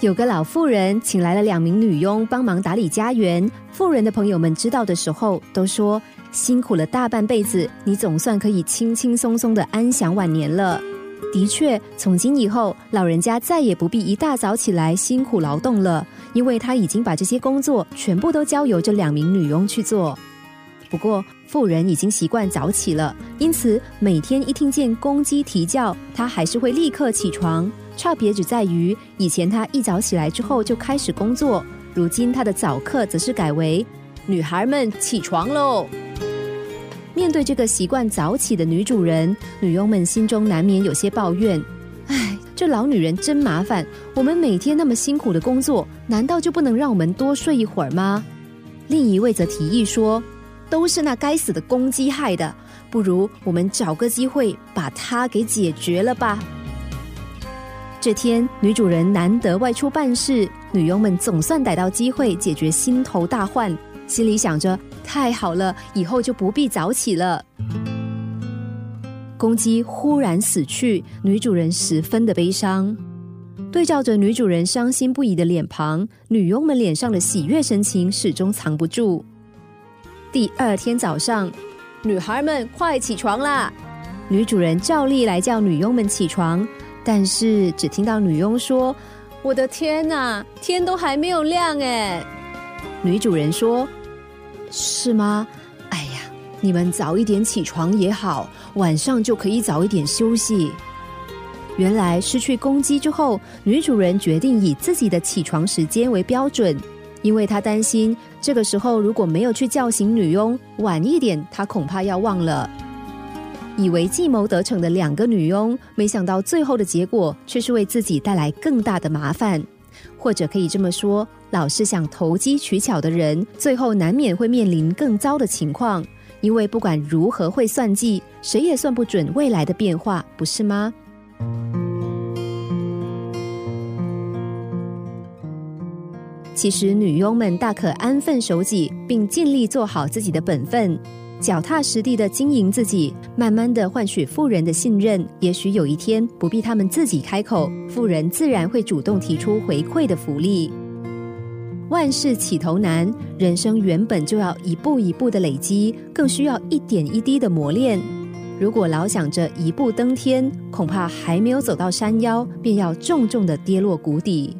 有个老妇人请来了两名女佣帮忙打理家园。妇人的朋友们知道的时候，都说辛苦了大半辈子，你总算可以轻轻松松的安享晚年了。的确，从今以后，老人家再也不必一大早起来辛苦劳动了，因为他已经把这些工作全部都交由这两名女佣去做。不过，妇人已经习惯早起了，因此每天一听见公鸡啼叫，她还是会立刻起床。差别只在于，以前她一早起来之后就开始工作，如今她的早课则是改为“女孩们起床喽”。面对这个习惯早起的女主人，女佣们心中难免有些抱怨：“唉，这老女人真麻烦！我们每天那么辛苦的工作，难道就不能让我们多睡一会儿吗？”另一位则提议说：“都是那该死的公鸡害的，不如我们找个机会把它给解决了吧。”这天，女主人难得外出办事，女佣们总算逮到机会解决心头大患，心里想着：太好了，以后就不必早起了。公鸡忽然死去，女主人十分的悲伤。对照着女主人伤心不已的脸庞，女佣们脸上的喜悦神情始终藏不住。第二天早上，女孩们快起床啦！女主人照例来叫女佣们起床。但是只听到女佣说：“我的天哪，天都还没有亮哎！”女主人说：“是吗？哎呀，你们早一点起床也好，晚上就可以早一点休息。”原来失去公鸡之后，女主人决定以自己的起床时间为标准，因为她担心这个时候如果没有去叫醒女佣，晚一点她恐怕要忘了。以为计谋得逞的两个女佣，没想到最后的结果却是为自己带来更大的麻烦。或者可以这么说，老是想投机取巧的人，最后难免会面临更糟的情况。因为不管如何会算计，谁也算不准未来的变化，不是吗？其实女佣们大可安分守己，并尽力做好自己的本分。脚踏实地的经营自己，慢慢的换取富人的信任。也许有一天不必他们自己开口，富人自然会主动提出回馈的福利。万事起头难，人生原本就要一步一步的累积，更需要一点一滴的磨练。如果老想着一步登天，恐怕还没有走到山腰，便要重重的跌落谷底。